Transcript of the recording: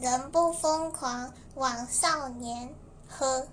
人不疯狂枉少年。呵。